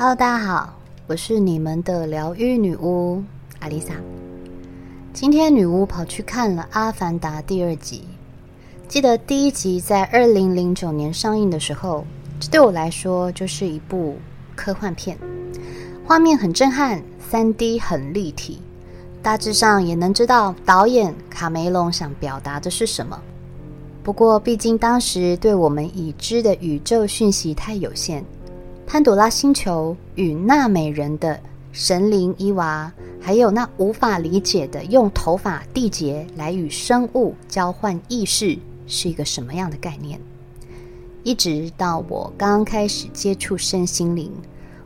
Hello，大家好，我是你们的疗愈女巫阿丽莎。今天女巫跑去看了《阿凡达》第二集。记得第一集在二零零九年上映的时候，这对我来说就是一部科幻片，画面很震撼，三 D 很立体，大致上也能知道导演卡梅隆想表达的是什么。不过，毕竟当时对我们已知的宇宙讯息太有限。潘朵拉星球与纳美人的神灵伊娃，还有那无法理解的用头发缔结来与生物交换意识，是一个什么样的概念？一直到我刚开始接触身心灵，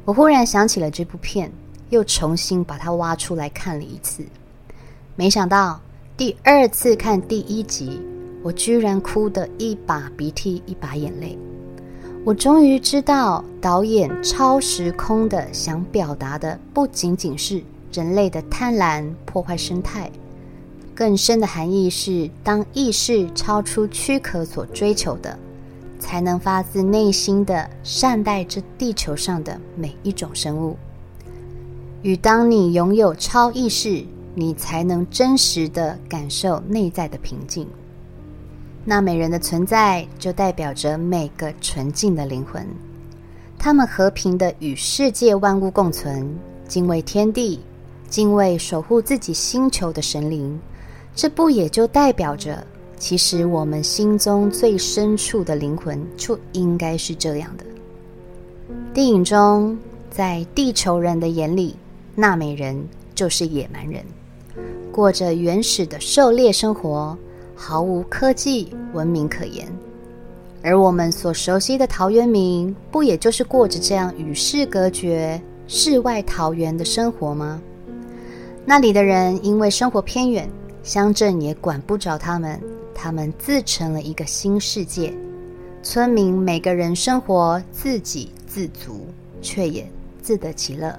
我忽然想起了这部片，又重新把它挖出来看了一次。没想到第二次看第一集，我居然哭得一把鼻涕一把眼泪。我终于知道，导演超时空的想表达的不仅仅是人类的贪婪破坏生态，更深的含义是，当意识超出躯壳所追求的，才能发自内心的善待这地球上的每一种生物。与当你拥有超意识，你才能真实的感受内在的平静。那美人的存在，就代表着每个纯净的灵魂，他们和平的与世界万物共存，敬畏天地，敬畏守护自己星球的神灵。这不也就代表着，其实我们心中最深处的灵魂，就应该是这样的。电影中，在地球人的眼里，纳美人就是野蛮人，过着原始的狩猎生活。毫无科技文明可言，而我们所熟悉的陶渊明，不也就是过着这样与世隔绝、世外桃源的生活吗？那里的人因为生活偏远，乡镇也管不着他们，他们自成了一个新世界。村民每个人生活自给自足，却也自得其乐。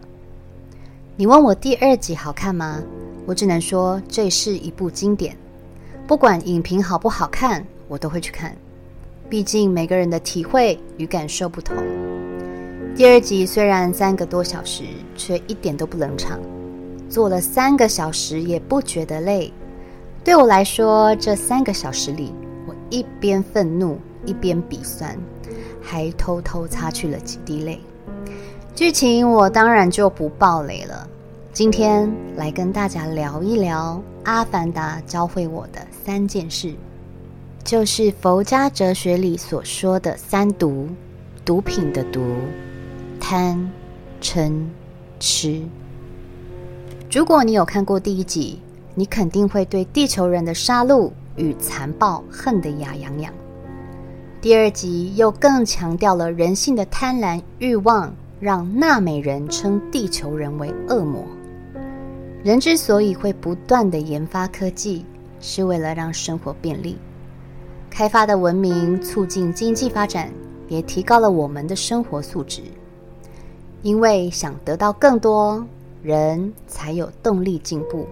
你问我第二集好看吗？我只能说这是一部经典。不管影评好不好看，我都会去看。毕竟每个人的体会与感受不同。第二集虽然三个多小时，却一点都不冷场。做了三个小时也不觉得累。对我来说，这三个小时里，我一边愤怒，一边鼻酸，还偷偷擦去了几滴泪。剧情我当然就不爆雷了。今天来跟大家聊一聊《阿凡达》教会我的三件事，就是佛家哲学里所说的三毒：毒品的毒、贪、嗔、痴。如果你有看过第一集，你肯定会对地球人的杀戮与残暴恨得牙痒痒。第二集又更强调了人性的贪婪欲望，让纳美人称地球人为恶魔。人之所以会不断的研发科技，是为了让生活便利。开发的文明促进经济发展，也提高了我们的生活素质。因为想得到更多，人才有动力进步。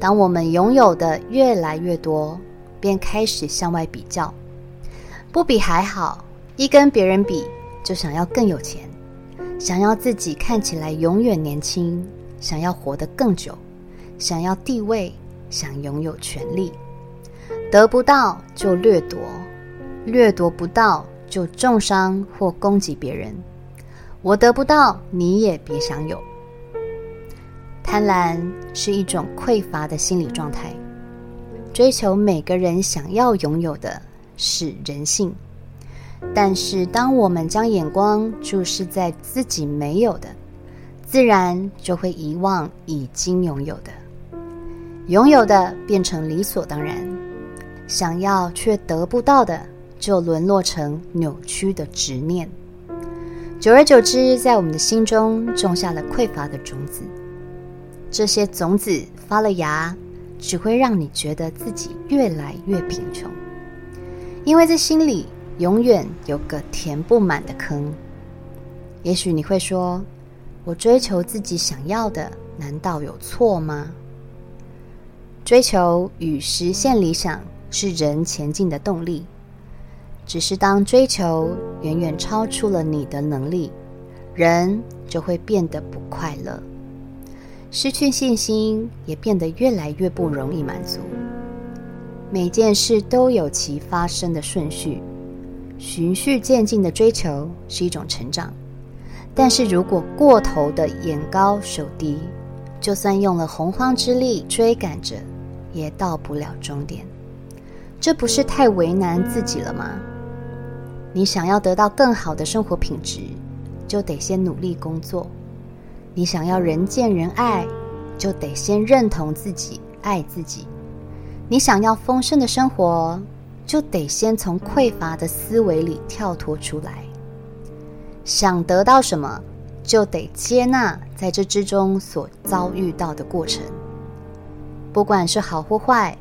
当我们拥有的越来越多，便开始向外比较，不比还好，一跟别人比，就想要更有钱，想要自己看起来永远年轻。想要活得更久，想要地位，想拥有权利，得不到就掠夺，掠夺不到就重伤或攻击别人。我得不到，你也别想有。贪婪是一种匮乏的心理状态，追求每个人想要拥有的是人性。但是，当我们将眼光注视在自己没有的，自然就会遗忘已经拥有的，拥有的变成理所当然，想要却得不到的，就沦落成扭曲的执念。久而久之，在我们的心中种下了匮乏的种子。这些种子发了芽，只会让你觉得自己越来越贫穷，因为在心里永远有个填不满的坑。也许你会说。我追求自己想要的，难道有错吗？追求与实现理想是人前进的动力，只是当追求远远超出了你的能力，人就会变得不快乐，失去信心，也变得越来越不容易满足。每件事都有其发生的顺序，循序渐进的追求是一种成长。但是如果过头的眼高手低，就算用了洪荒之力追赶着，也到不了终点。这不是太为难自己了吗？你想要得到更好的生活品质，就得先努力工作；你想要人见人爱，就得先认同自己、爱自己；你想要丰盛的生活，就得先从匮乏的思维里跳脱出来。想得到什么，就得接纳在这之中所遭遇到的过程，不管是好或坏，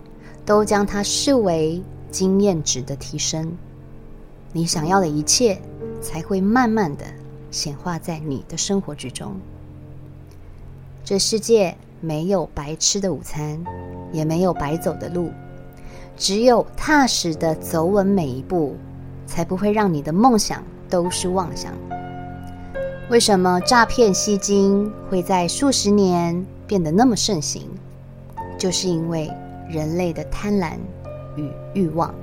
都将它视为经验值的提升。你想要的一切，才会慢慢的显化在你的生活之中。这世界没有白吃的午餐，也没有白走的路，只有踏实的走稳每一步，才不会让你的梦想都是妄想。为什么诈骗吸金会在数十年变得那么盛行？就是因为人类的贪婪与欲望。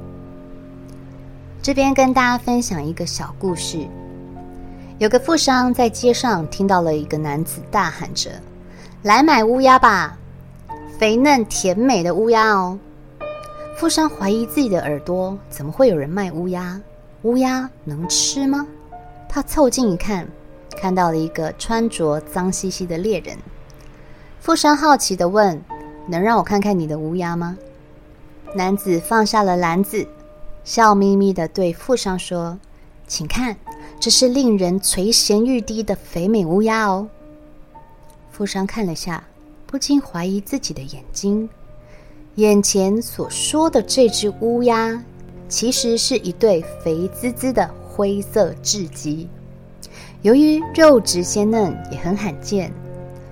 这边跟大家分享一个小故事：有个富商在街上听到了一个男子大喊着：“来买乌鸦吧，肥嫩甜美的乌鸦哦！”富商怀疑自己的耳朵，怎么会有人卖乌鸦？乌鸦能吃吗？他凑近一看。看到了一个穿着脏兮兮的猎人，富商好奇的问：“能让我看看你的乌鸦吗？”男子放下了篮子，笑眯眯的对富商说：“请看，这是令人垂涎欲滴的肥美乌鸦哦。”富商看了下，不禁怀疑自己的眼睛，眼前所说的这只乌鸦，其实是一对肥滋滋的灰色雉鸡。由于肉质鲜嫩，也很罕见，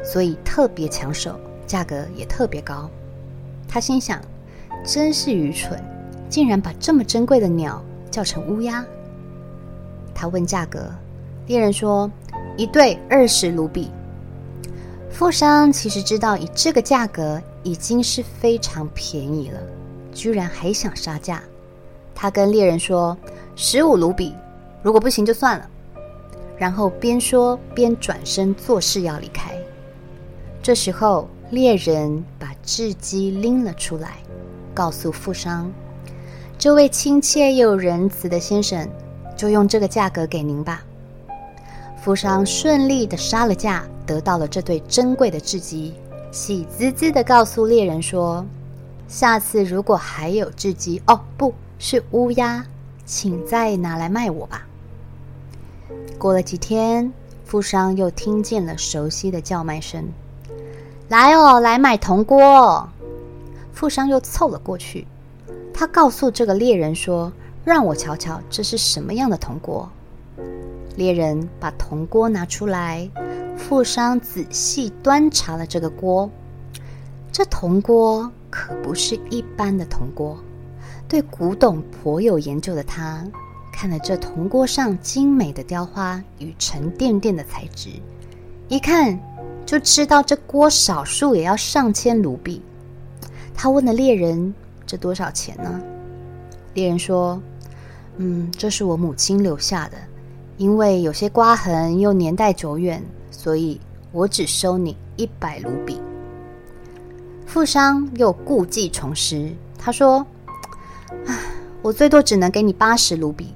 所以特别抢手，价格也特别高。他心想：真是愚蠢，竟然把这么珍贵的鸟叫成乌鸦。他问价格，猎人说：一对二十卢比。富商其实知道以这个价格已经是非常便宜了，居然还想杀价。他跟猎人说：十五卢比，如果不行就算了。然后边说边转身做事要离开。这时候，猎人把雉鸡拎了出来，告诉富商：“这位亲切又仁慈的先生，就用这个价格给您吧。”富商顺利的杀了价，得到了这对珍贵的雉鸡，喜滋滋的告诉猎人说：“下次如果还有雉鸡，哦，不是乌鸦，请再拿来卖我吧。”过了几天，富商又听见了熟悉的叫卖声：“来哦，来买铜锅！”富商又凑了过去，他告诉这个猎人说：“让我瞧瞧这是什么样的铜锅。”猎人把铜锅拿出来，富商仔细端查了这个锅。这铜锅可不是一般的铜锅，对古董颇有研究的他。看了这铜锅上精美的雕花与沉甸甸的材质，一看就知道这锅少数也要上千卢比。他问了猎人：“这多少钱呢？”猎人说：“嗯，这是我母亲留下的，因为有些刮痕又年代久远，所以我只收你一百卢比。”富商又故技重施，他说：“唉，我最多只能给你八十卢比。”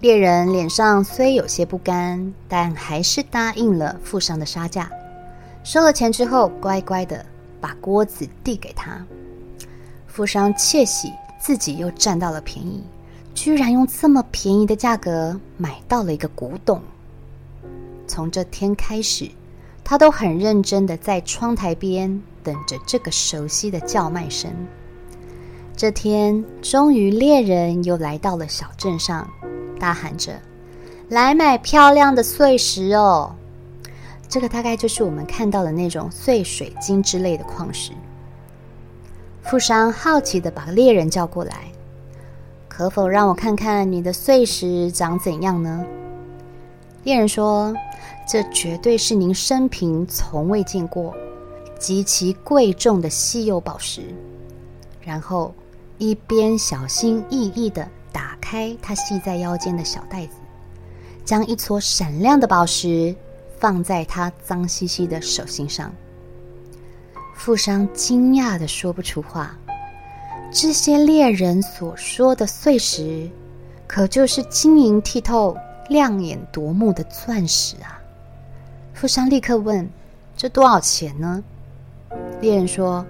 猎人脸上虽有些不甘，但还是答应了富商的杀价。收了钱之后，乖乖的把锅子递给他。富商窃喜自己又占到了便宜，居然用这么便宜的价格买到了一个古董。从这天开始，他都很认真的在窗台边等着这个熟悉的叫卖声。这天，终于猎人又来到了小镇上。大喊着：“来买漂亮的碎石哦！”这个大概就是我们看到的那种碎水晶之类的矿石。富商好奇的把猎人叫过来：“可否让我看看你的碎石长怎样呢？”猎人说：“这绝对是您生平从未见过、极其贵重的稀有宝石。”然后一边小心翼翼地打开他系在腰间的小袋子，将一撮闪亮的宝石放在他脏兮兮的手心上。富商惊讶的说不出话。这些猎人所说的碎石，可就是晶莹剔透、亮眼夺目的钻石啊！富商立刻问：“这多少钱呢？”猎人说：“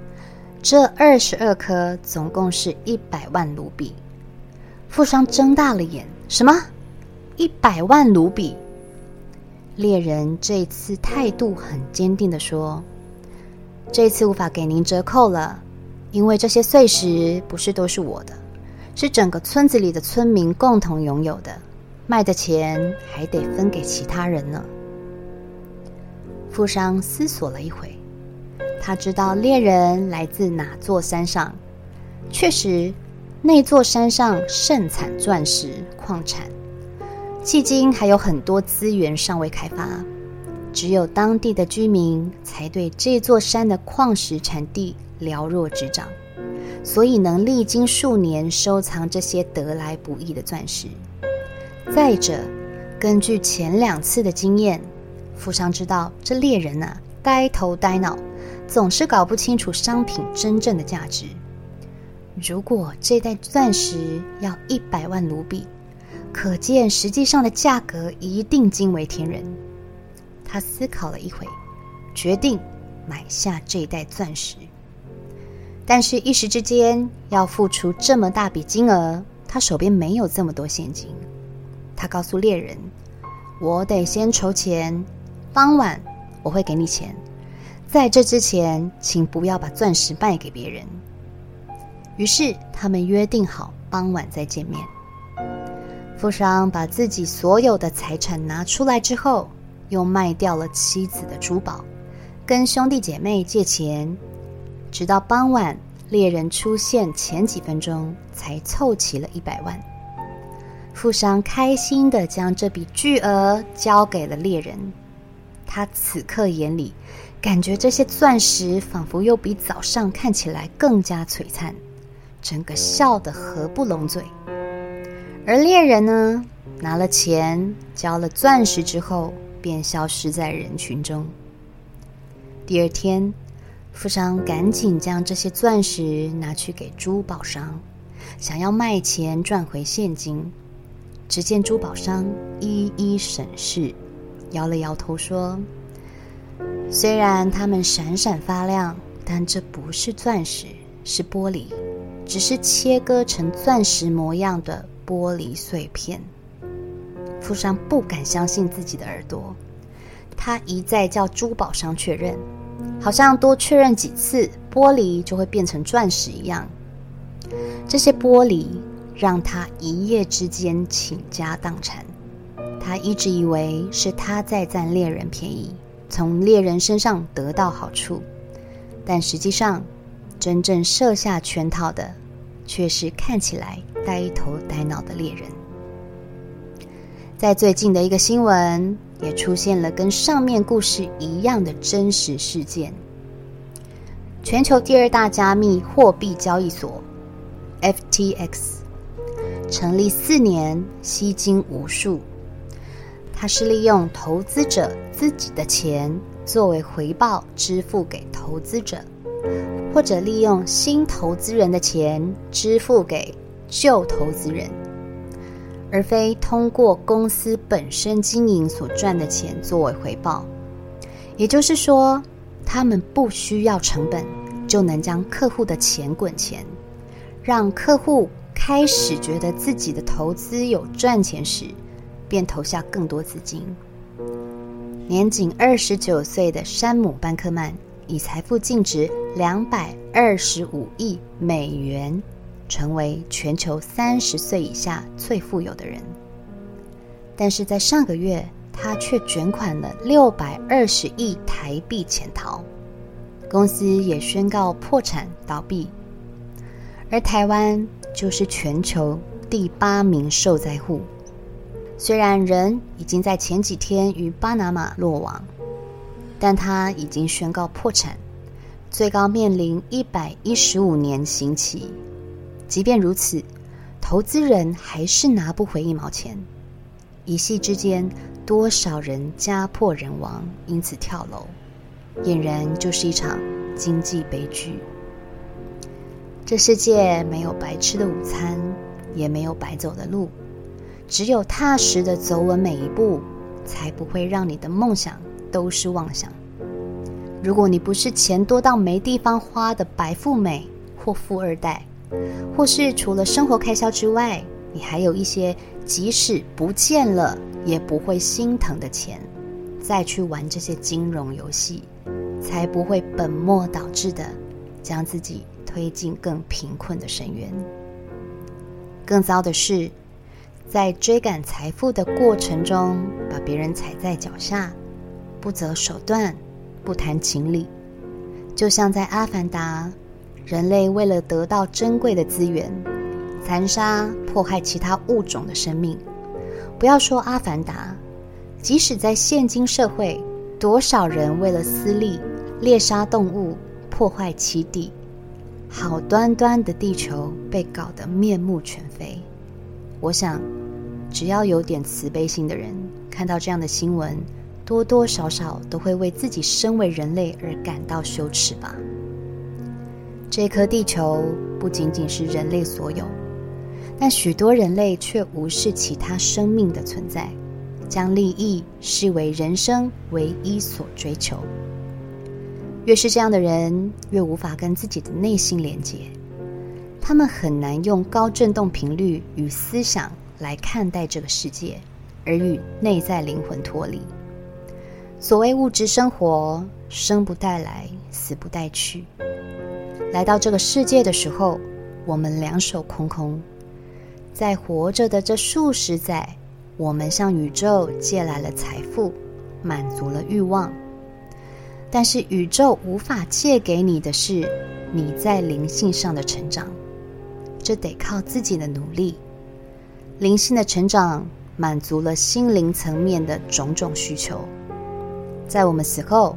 这二十二颗，总共是一百万卢比。”富商睁大了眼：“什么？一百万卢比？”猎人这次态度很坚定的说：“这次无法给您折扣了。”因为这些碎石不是都是我的，是整个村子里的村民共同拥有的，卖的钱还得分给其他人呢。富商思索了一回，他知道猎人来自哪座山上，确实，那座山上盛产钻石矿产，迄今还有很多资源尚未开发，只有当地的居民才对这座山的矿石产地。了若指掌，所以能历经数年收藏这些得来不易的钻石。再者，根据前两次的经验，富商知道这猎人呐呆头呆脑，总是搞不清楚商品真正的价值。如果这袋钻石要一百万卢比，可见实际上的价格一定惊为天人。他思考了一会，决定买下这袋钻石。但是，一时之间要付出这么大笔金额，他手边没有这么多现金。他告诉猎人：“我得先筹钱，傍晚我会给你钱。在这之前，请不要把钻石卖给别人。”于是，他们约定好傍晚再见面。富商把自己所有的财产拿出来之后，又卖掉了妻子的珠宝，跟兄弟姐妹借钱。直到傍晚，猎人出现前几分钟，才凑齐了一百万。富商开心的将这笔巨额交给了猎人。他此刻眼里，感觉这些钻石仿佛又比早上看起来更加璀璨，整个笑得合不拢嘴。而猎人呢，拿了钱，交了钻石之后，便消失在人群中。第二天。富商赶紧将这些钻石拿去给珠宝商，想要卖钱赚回现金。只见珠宝商一一审视，摇了摇头说：“虽然它们闪闪发亮，但这不是钻石，是玻璃，只是切割成钻石模样的玻璃碎片。”富商不敢相信自己的耳朵，他一再叫珠宝商确认。好像多确认几次，玻璃就会变成钻石一样。这些玻璃让他一夜之间倾家荡产。他一直以为是他在占猎人便宜，从猎人身上得到好处，但实际上，真正设下圈套的，却是看起来呆头呆脑的猎人。在最近的一个新闻。也出现了跟上面故事一样的真实事件。全球第二大加密货币交易所 FTX 成立四年，吸金无数。它是利用投资者自己的钱作为回报支付给投资者，或者利用新投资人的钱支付给旧投资人。而非通过公司本身经营所赚的钱作为回报，也就是说，他们不需要成本就能将客户的钱滚钱，让客户开始觉得自己的投资有赚钱时，便投下更多资金。年仅二十九岁的山姆·班克曼以财富净值两百二十五亿美元。成为全球三十岁以下最富有的人，但是在上个月，他却卷款了六百二十亿台币潜逃，公司也宣告破产倒闭，而台湾就是全球第八名受灾户。虽然人已经在前几天于巴拿马落网，但他已经宣告破产，最高面临一百一十五年刑期。即便如此，投资人还是拿不回一毛钱。一夕之间，多少人家破人亡，因此跳楼，俨然就是一场经济悲剧。这世界没有白吃的午餐，也没有白走的路。只有踏实的走稳每一步，才不会让你的梦想都是妄想。如果你不是钱多到没地方花的白富美或富二代，或是除了生活开销之外，你还有一些即使不见了也不会心疼的钱，再去玩这些金融游戏，才不会本末倒置的将自己推进更贫困的深渊。更糟的是。在追赶财富的过程中，把别人踩在脚下，不择手段，不谈情理，就像在《阿凡达》，人类为了得到珍贵的资源，残杀迫害其他物种的生命。不要说《阿凡达》，即使在现今社会，多少人为了私利猎杀动物，破坏栖地，好端端的地球被搞得面目全非。我想。只要有点慈悲心的人，看到这样的新闻，多多少少都会为自己身为人类而感到羞耻吧。这颗地球不仅仅是人类所有，但许多人类却无视其他生命的存在，将利益视为人生唯一所追求。越是这样的人，越无法跟自己的内心连接，他们很难用高振动频率与思想。来看待这个世界，而与内在灵魂脱离。所谓物质生活，生不带来，死不带去。来到这个世界的时候，我们两手空空。在活着的这数十载，我们向宇宙借来了财富，满足了欲望。但是宇宙无法借给你的是你在灵性上的成长，这得靠自己的努力。灵性的成长满足了心灵层面的种种需求，在我们死后，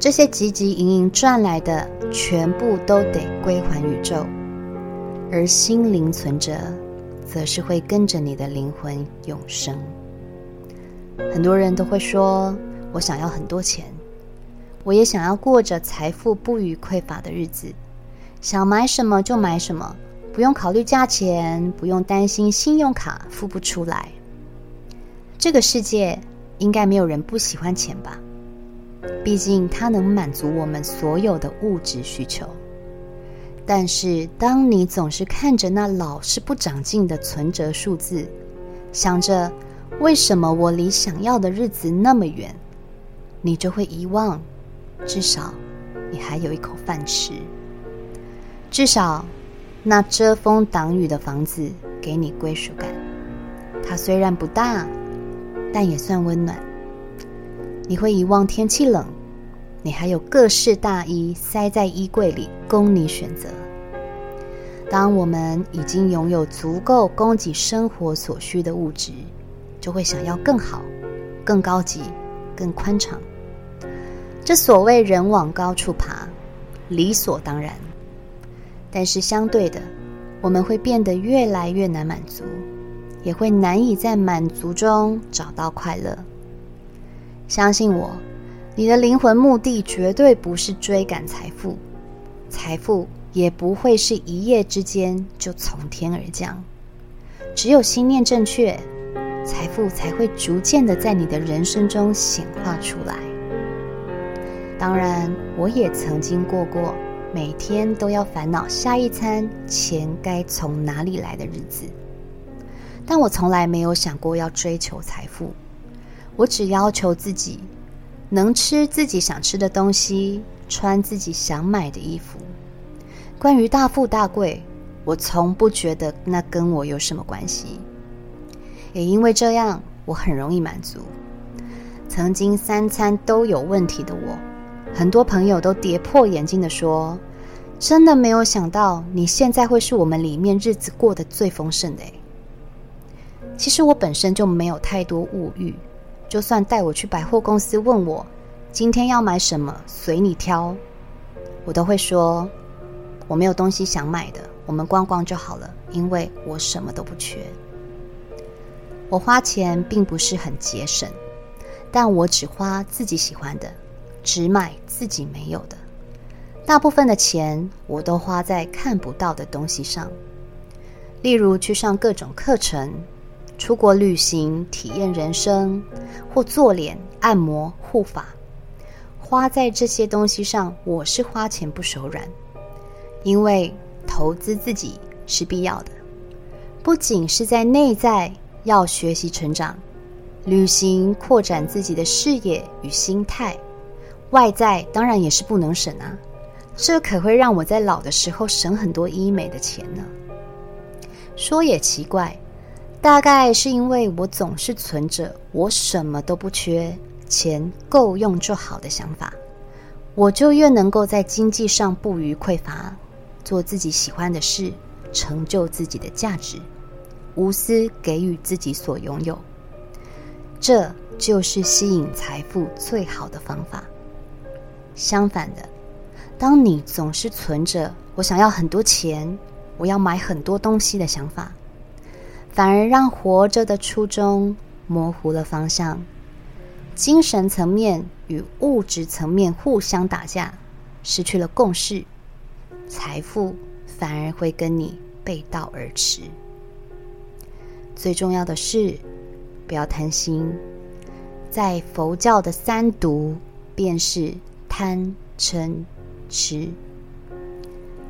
这些汲汲营营赚来的全部都得归还宇宙，而心灵存折则是会跟着你的灵魂永生。很多人都会说：“我想要很多钱，我也想要过着财富不予匮乏的日子，想买什么就买什么。”不用考虑价钱，不用担心信用卡付不出来。这个世界应该没有人不喜欢钱吧？毕竟它能满足我们所有的物质需求。但是，当你总是看着那老是不长进的存折数字，想着为什么我离想要的日子那么远，你就会遗忘，至少你还有一口饭吃，至少。那遮风挡雨的房子给你归属感，它虽然不大，但也算温暖。你会遗忘天气冷，你还有各式大衣塞在衣柜里供你选择。当我们已经拥有足够供给生活所需的物质，就会想要更好、更高级、更宽敞。这所谓人往高处爬，理所当然。但是相对的，我们会变得越来越难满足，也会难以在满足中找到快乐。相信我，你的灵魂目的绝对不是追赶财富，财富也不会是一夜之间就从天而降。只有心念正确，财富才会逐渐的在你的人生中显化出来。当然，我也曾经过过。每天都要烦恼下一餐钱该从哪里来的日子，但我从来没有想过要追求财富。我只要求自己能吃自己想吃的东西，穿自己想买的衣服。关于大富大贵，我从不觉得那跟我有什么关系。也因为这样，我很容易满足。曾经三餐都有问题的我。很多朋友都跌破眼镜的说：“真的没有想到你现在会是我们里面日子过得最丰盛的。”其实我本身就没有太多物欲，就算带我去百货公司，问我今天要买什么，随你挑，我都会说我没有东西想买的，我们逛逛就好了，因为我什么都不缺。我花钱并不是很节省，但我只花自己喜欢的，只买自己没有的。大部分的钱我都花在看不到的东西上，例如去上各种课程、出国旅行、体验人生，或做脸、按摩、护发。花在这些东西上，我是花钱不手软，因为投资自己是必要的，不仅是在内在。要学习成长，旅行扩展自己的视野与心态，外在当然也是不能省啊！这可会让我在老的时候省很多医美的钱呢。说也奇怪，大概是因为我总是存着我什么都不缺，钱够用就好的想法，我就越能够在经济上不予匮乏，做自己喜欢的事，成就自己的价值。无私给予自己所拥有，这就是吸引财富最好的方法。相反的，当你总是存着“我想要很多钱，我要买很多东西”的想法，反而让活着的初衷模糊了方向，精神层面与物质层面互相打架，失去了共识，财富反而会跟你背道而驰。最重要的是，不要贪心。在佛教的三毒，便是贪、嗔、痴。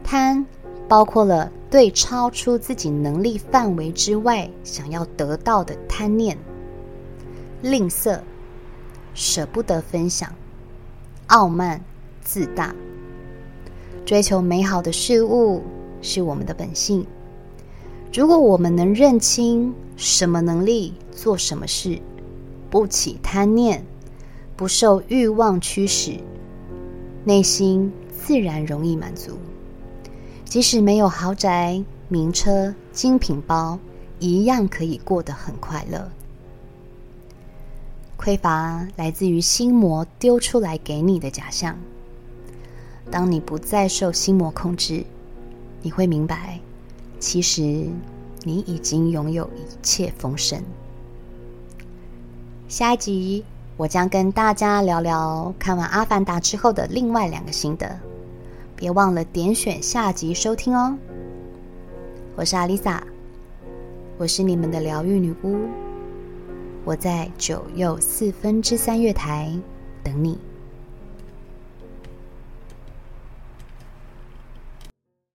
贪包括了对超出自己能力范围之外想要得到的贪念；吝啬、舍不得分享；傲慢、自大。追求美好的事物是我们的本性。如果我们能认清什么能力做什么事，不起贪念，不受欲望驱使，内心自然容易满足。即使没有豪宅、名车、精品包，一样可以过得很快乐。匮乏来自于心魔丢出来给你的假象。当你不再受心魔控制，你会明白。其实，你已经拥有一切丰盛。下一集，我将跟大家聊聊看完《阿凡达》之后的另外两个心得，别忘了点选下集收听哦。我是阿丽萨，我是你们的疗愈女巫，我在九又四分之三月台等你。